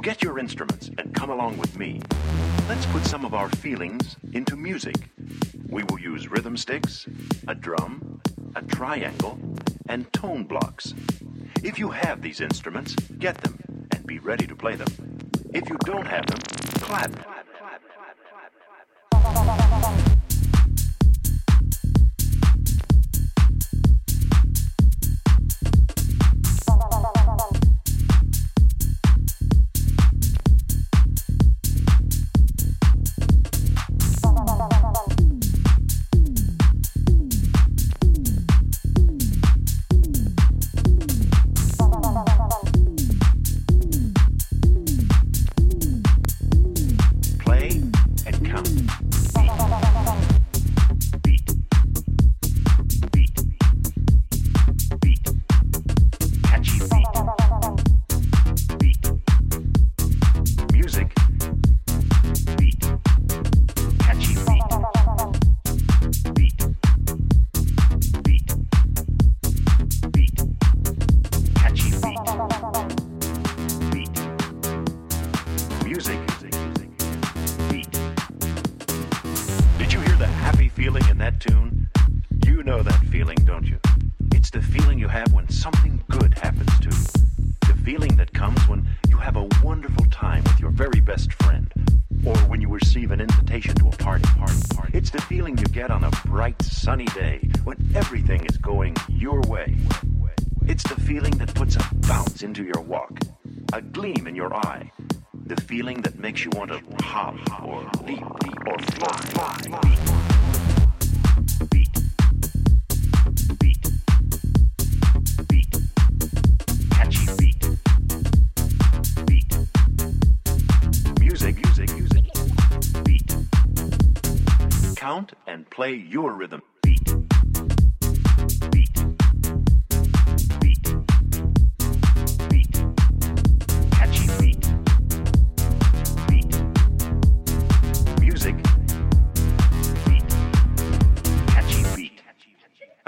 So get your instruments and come along with me. Let's put some of our feelings into music. We will use rhythm sticks, a drum, a triangle, and tone blocks. If you have these instruments, get them and be ready to play them. If you don't have them, clap.